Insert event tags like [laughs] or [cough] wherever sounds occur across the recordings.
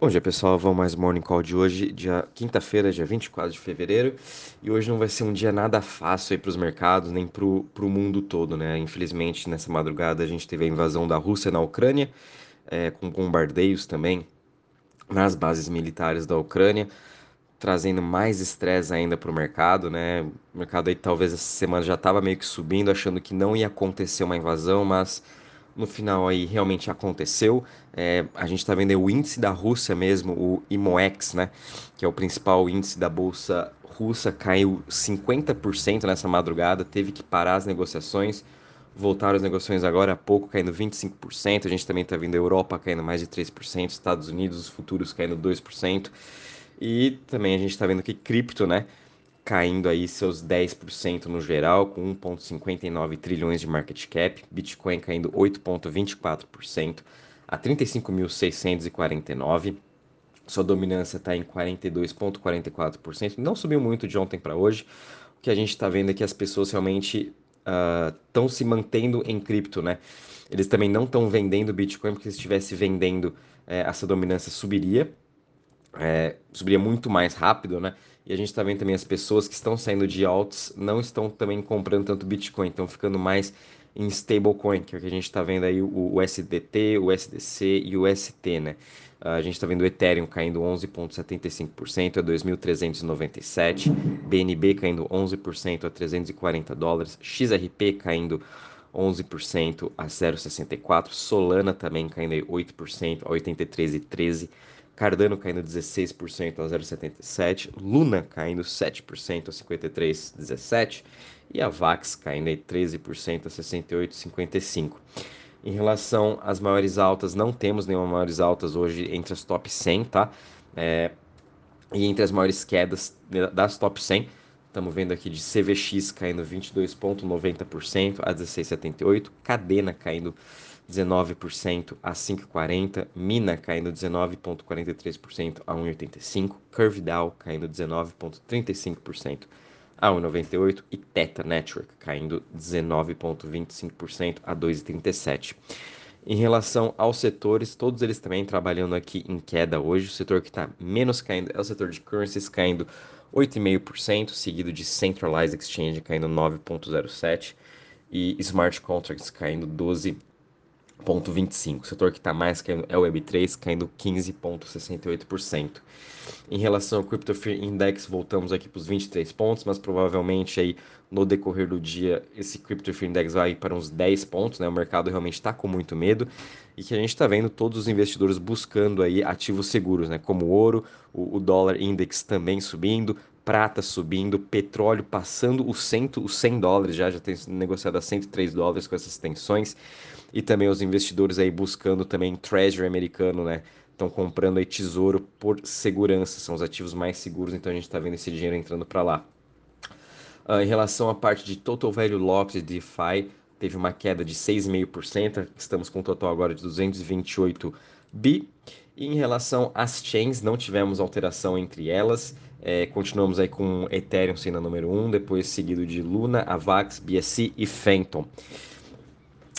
Bom dia pessoal, vamos mais Morning Call de hoje, dia quinta-feira, dia 24 de fevereiro, e hoje não vai ser um dia nada fácil para os mercados, nem para o mundo todo, né? Infelizmente, nessa madrugada a gente teve a invasão da Rússia na Ucrânia, é, com bombardeios também nas bases militares da Ucrânia, trazendo mais estresse ainda para o mercado, né? O mercado aí talvez essa semana já estava meio que subindo, achando que não ia acontecer uma invasão, mas no final aí realmente aconteceu. É, a gente está vendo o índice da Rússia mesmo, o IMOEX, né, que é o principal índice da bolsa russa, caiu 50% nessa madrugada, teve que parar as negociações. Voltaram as negociações agora há pouco, caindo 25%. A gente também está vendo a Europa caindo mais de 3%, Estados Unidos, os futuros caindo 2%. E também a gente está vendo que cripto, né? Caindo aí seus 10% no geral, com 1,59 trilhões de market cap, Bitcoin caindo 8,24% a 35.649. Sua dominância está em 42,44%. Não subiu muito de ontem para hoje. O que a gente está vendo é que as pessoas realmente estão uh, se mantendo em cripto, né? Eles também não estão vendendo Bitcoin, porque se estivesse vendendo, eh, essa dominância subiria. É, subiria muito mais rápido, né? E a gente está vendo também as pessoas que estão saindo de alts não estão também comprando tanto Bitcoin, estão ficando mais em stablecoin, que é o que a gente está vendo aí o, o SDT, o SDC e o ST, né? A gente está vendo o Ethereum caindo 11,75% a 2.397, BNB caindo 11% a 340 dólares, XRP caindo 11% a 0,64, Solana também caindo 8% a 83,13 Cardano caindo 16% a 0,77%, Luna caindo 7% a 53,17% e a VAX caindo 13% a 68,55%. Em relação às maiores altas, não temos nenhuma maiores altas hoje entre as top 100, tá? É, e entre as maiores quedas das top 100, estamos vendo aqui de CVX caindo 22,90% a 16,78%, Cadena caindo 19% a 5,40%, Mina caindo 19,43% a 1,85%, Curve Dow caindo 19,35% a 1,98% e Teta Network caindo 19,25% a 2,37%. Em relação aos setores, todos eles também trabalhando aqui em queda hoje. O setor que está menos caindo é o setor de currencies, caindo 8,5%, seguido de Centralized Exchange caindo 9,07% e Smart Contracts caindo 12%. 0,25. O setor que está mais caindo é o Web3, caindo 15,68%. Em relação ao Crypto Fear Index, voltamos aqui para os 23 pontos, mas provavelmente aí no decorrer do dia esse Crypto Fear Index vai para uns 10 pontos, né? O mercado realmente está com muito medo e que a gente está vendo todos os investidores buscando aí ativos seguros, né? Como o ouro, o, o dólar index também subindo, prata subindo, petróleo passando os 100, os 100 dólares, já, já tem negociado a 103 dólares com essas tensões, e também os investidores aí buscando também treasury americano, né? Estão comprando aí tesouro por segurança, são os ativos mais seguros, então a gente está vendo esse dinheiro entrando para lá. Uh, em relação à parte de Total Value Locked e DeFi, teve uma queda de 6,5%, estamos com um total agora de 228 bi. E em relação às chains, não tivemos alteração entre elas. É, continuamos aí com Ethereum sendo a número 1, depois seguido de Luna, Avax, BSC e Phantom.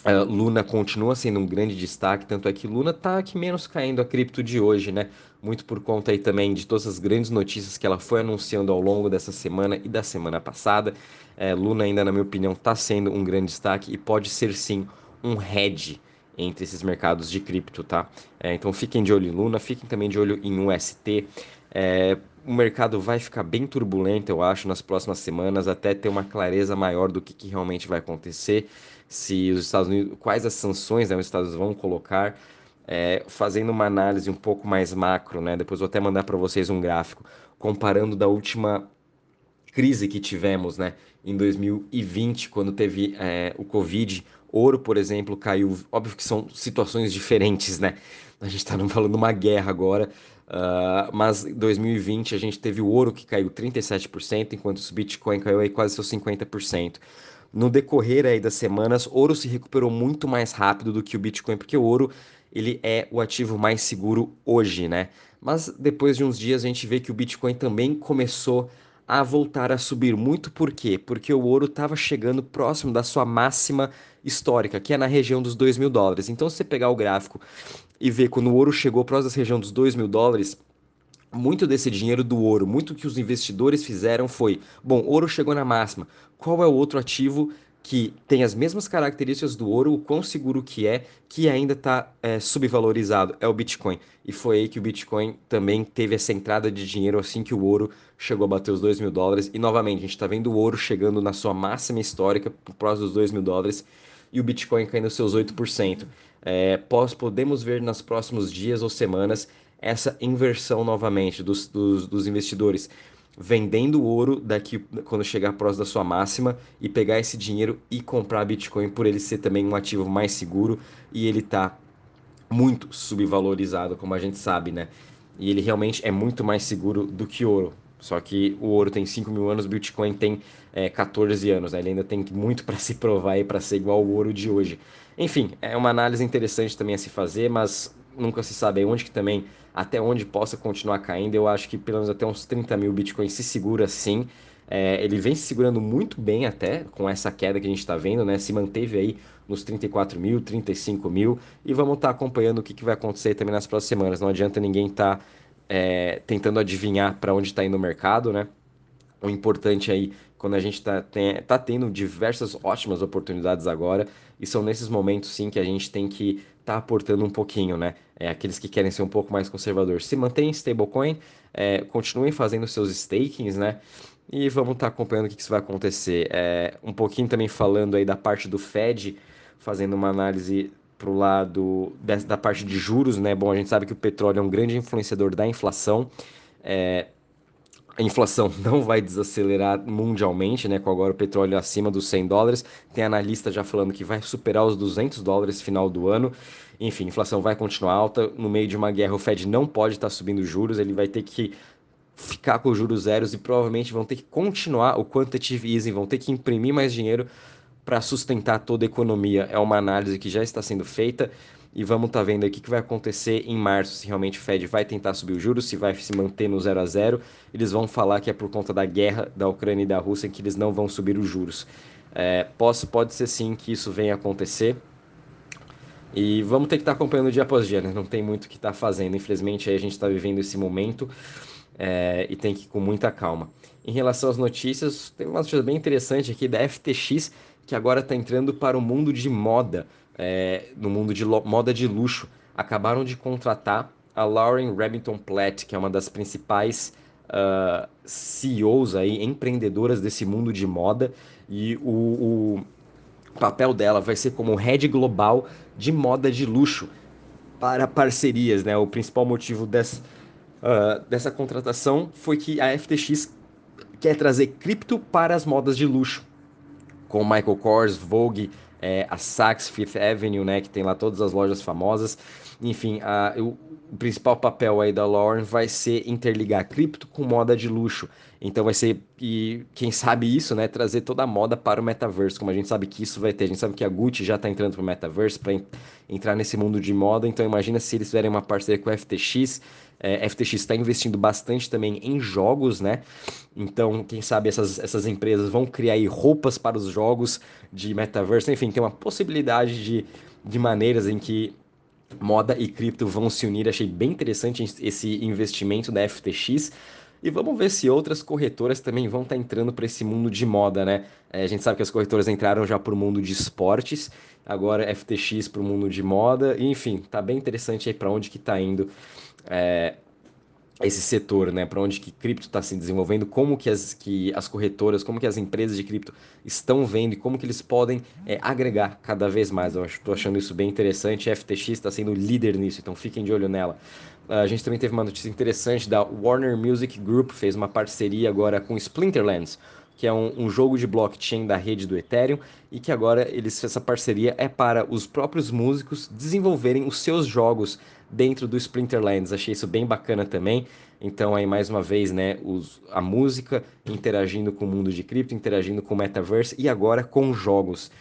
Uh, Luna continua sendo um grande destaque, tanto é que Luna está aqui menos caindo a cripto de hoje, né? Muito por conta aí também de todas as grandes notícias que ela foi anunciando ao longo dessa semana e da semana passada. É, Luna ainda, na minha opinião, está sendo um grande destaque e pode ser sim um hedge entre esses mercados de cripto, tá? É, então fiquem de olho em Luna, fiquem também de olho em UST. É, o mercado vai ficar bem turbulento, eu acho, nas próximas semanas, até ter uma clareza maior do que, que realmente vai acontecer, se os Estados Unidos, quais as sanções né, os Estados Unidos vão colocar, é, fazendo uma análise um pouco mais macro, né? Depois vou até mandar para vocês um gráfico comparando da última crise que tivemos, né? Em 2020, quando teve é, o Covid, ouro, por exemplo, caiu. Óbvio que são situações diferentes, né? A gente está falando de uma guerra agora, uh, mas em 2020 a gente teve o ouro que caiu 37%, enquanto o Bitcoin caiu aí quase seus 50%. No decorrer aí das semanas, ouro se recuperou muito mais rápido do que o Bitcoin, porque o ouro ele é o ativo mais seguro hoje, né? Mas depois de uns dias a gente vê que o Bitcoin também começou a voltar a subir. Muito por quê? Porque o ouro estava chegando próximo da sua máxima histórica, que é na região dos 2 mil dólares. Então, se você pegar o gráfico e ver quando o ouro chegou próximo da região dos 2 mil dólares, muito desse dinheiro do ouro, muito que os investidores fizeram foi: bom, ouro chegou na máxima, qual é o outro ativo que tem as mesmas características do ouro, o quão seguro que é, que ainda está é, subvalorizado, é o Bitcoin. E foi aí que o Bitcoin também teve essa entrada de dinheiro assim que o ouro chegou a bater os 2 mil dólares. E novamente, a gente está vendo o ouro chegando na sua máxima histórica, próximo dos 2 mil dólares, e o Bitcoin caindo seus 8%. É, pós, podemos ver nos próximos dias ou semanas essa inversão novamente dos, dos, dos investidores vendendo ouro daqui quando chegar próximo da sua máxima e pegar esse dinheiro e comprar Bitcoin por ele ser também um ativo mais seguro e ele tá muito subvalorizado, como a gente sabe, né? E ele realmente é muito mais seguro do que ouro. Só que o ouro tem 5 mil anos, o Bitcoin tem é, 14 anos, né? Ele ainda tem muito [laughs] para se provar e para ser igual ao ouro de hoje. Enfim, é uma análise interessante também a se fazer, mas nunca se sabe onde que também, até onde possa continuar caindo. Eu acho que pelo menos até uns 30 mil bitcoins se segura sim. É, ele vem se segurando muito bem até com essa queda que a gente está vendo, né? Se manteve aí nos 34 mil, 35 mil. E vamos estar tá acompanhando o que, que vai acontecer também nas próximas semanas. Não adianta ninguém estar tá, é, tentando adivinhar para onde está indo o mercado, né? O importante aí, quando a gente está tá tendo diversas ótimas oportunidades agora, e são nesses momentos sim que a gente tem que tá aportando um pouquinho, né? É, aqueles que querem ser um pouco mais conservador, se mantém stablecoin, é, continuem fazendo seus stakings, né? E vamos estar tá acompanhando o que, que vai acontecer. É, um pouquinho também falando aí da parte do Fed, fazendo uma análise para o lado da parte de juros, né? Bom, a gente sabe que o petróleo é um grande influenciador da inflação. É, a inflação [laughs] não vai desacelerar mundialmente, né? Com agora o petróleo acima dos 100 dólares. Tem analista já falando que vai superar os 200 dólares final do ano. Enfim, a inflação vai continuar alta. No meio de uma guerra, o Fed não pode estar subindo juros, ele vai ter que ficar com juros zeros e provavelmente vão ter que continuar o quantitative easing, vão ter que imprimir mais dinheiro para sustentar toda a economia. É uma análise que já está sendo feita e vamos estar tá vendo o que vai acontecer em março, se realmente o Fed vai tentar subir os juros, se vai se manter no 0 a 0. Eles vão falar que é por conta da guerra da Ucrânia e da Rússia que eles não vão subir os juros. É, posso, pode ser sim que isso venha acontecer. E vamos ter que estar tá acompanhando dia após dia, né? Não tem muito o que estar tá fazendo. Infelizmente, aí a gente está vivendo esse momento é, e tem que ir com muita calma. Em relação às notícias, tem uma notícia bem interessante aqui da FTX, que agora está entrando para o mundo de moda é, no mundo de moda de luxo, acabaram de contratar a Lauren Remington Platt, que é uma das principais uh, CEOs aí, empreendedoras desse mundo de moda, e o, o papel dela vai ser como head global de moda de luxo para parcerias, né? O principal motivo dessa, uh, dessa contratação foi que a FTX quer trazer cripto para as modas de luxo, com Michael Kors, Vogue, é, a Saks Fifth Avenue, né, que tem lá todas as lojas famosas. Enfim, a, o, o principal papel aí da Lauren vai ser interligar cripto com moda de luxo. Então vai ser, e quem sabe isso, né, trazer toda a moda para o metaverso, como a gente sabe que isso vai ter. A gente sabe que a Gucci já está entrando para o metaverso para entrar nesse mundo de moda. Então imagina se eles tiverem uma parceria com a FTX, é, FTX está investindo bastante também em jogos, né? Então, quem sabe essas, essas empresas vão criar aí roupas para os jogos de metaverso. Enfim, tem uma possibilidade de, de maneiras em que moda e cripto vão se unir. Achei bem interessante esse investimento da FTX. E vamos ver se outras corretoras também vão estar tá entrando para esse mundo de moda, né? É, a gente sabe que as corretoras entraram já para o mundo de esportes, agora FTX para o mundo de moda, enfim, tá bem interessante aí para onde que está indo é, esse setor, né? Para onde que cripto está se desenvolvendo, como que as, que as corretoras, como que as empresas de cripto estão vendo e como que eles podem é, agregar cada vez mais. Eu estou achando isso bem interessante. A FTX está sendo líder nisso, então fiquem de olho nela. A gente também teve uma notícia interessante da Warner Music Group, fez uma parceria agora com Splinterlands, que é um, um, jogo de blockchain da rede do Ethereum, e que agora eles, essa parceria é para os próprios músicos desenvolverem os seus jogos dentro do Splinterlands. Achei isso bem bacana também. Então aí mais uma vez, né, os, a música interagindo com o mundo de cripto, interagindo com o metaverse e agora com jogos.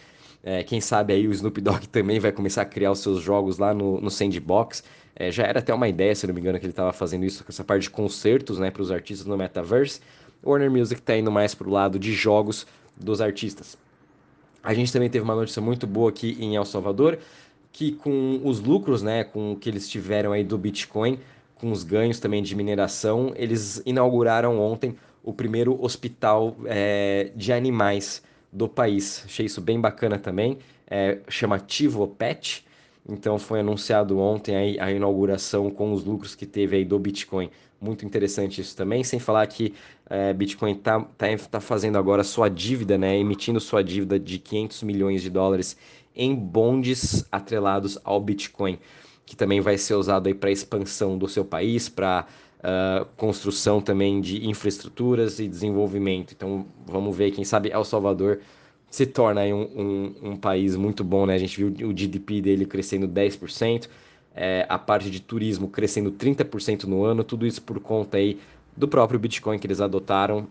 É, quem sabe aí o Snoop Dogg [laughs] também vai começar a criar os seus jogos lá no, no Sandbox. É, já era até uma ideia, se não me engano, que ele estava fazendo isso com essa parte de concertos, né, para os artistas no metaverse. Warner Music está indo mais para o lado de jogos dos artistas. A gente também teve uma notícia muito boa aqui em El Salvador, que com os lucros, né, com o que eles tiveram aí do Bitcoin, com os ganhos também de mineração, eles inauguraram ontem o primeiro hospital é, de animais do país. Achei isso bem bacana também, é, chamativo Pet. Então foi anunciado ontem a inauguração com os lucros que teve aí do Bitcoin. Muito interessante isso também, sem falar que é, Bitcoin está tá, tá fazendo agora sua dívida, né, emitindo sua dívida de 500 milhões de dólares em bondes atrelados ao Bitcoin, que também vai ser usado aí para expansão do seu país, para uh, construção também de infraestruturas e desenvolvimento. Então vamos ver, quem sabe El Salvador se torna um, um, um país muito bom, né? A gente viu o GDP dele crescendo 10%, é, a parte de turismo crescendo 30% no ano, tudo isso por conta aí do próprio Bitcoin que eles adotaram.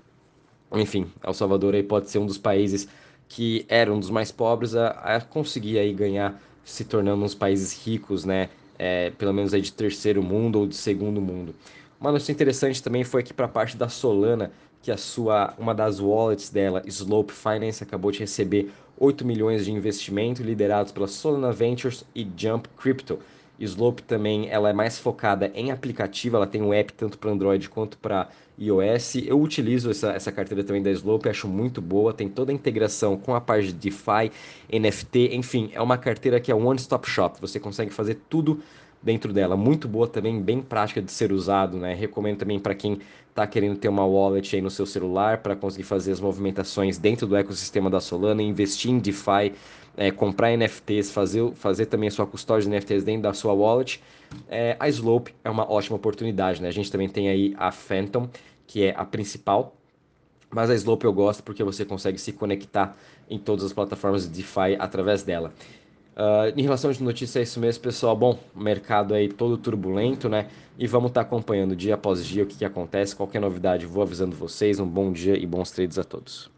Enfim, El Salvador aí pode ser um dos países que era um dos mais pobres a, a conseguir aí ganhar, se tornando uns países ricos, né? É, pelo menos aí de terceiro mundo ou de segundo mundo. Uma notícia interessante também foi aqui para a parte da Solana, que a sua uma das wallets dela, Slope Finance, acabou de receber 8 milhões de investimento liderados pela Solana Ventures e Jump Crypto. Slope também ela é mais focada em aplicativo, ela tem um app tanto para Android quanto para iOS. Eu utilizo essa, essa carteira também da Slope, acho muito boa, tem toda a integração com a parte de DeFi, NFT, enfim, é uma carteira que é one-stop shop, você consegue fazer tudo dentro dela. Muito boa também, bem prática de ser usado, né? Recomendo também para quem está querendo ter uma wallet aí no seu celular para conseguir fazer as movimentações dentro do ecossistema da Solana, investir em DeFi, é, comprar NFTs, fazer, fazer também a sua custódia de NFTs dentro da sua wallet. É, a Slope é uma ótima oportunidade, né? A gente também tem aí a Phantom, que é a principal, mas a Slope eu gosto porque você consegue se conectar em todas as plataformas de DeFi através dela. Uh, em relação de notícias, é isso mesmo, pessoal. Bom, o mercado aí todo turbulento, né? E vamos estar tá acompanhando dia após dia o que, que acontece. Qualquer novidade, vou avisando vocês. Um bom dia e bons trades a todos.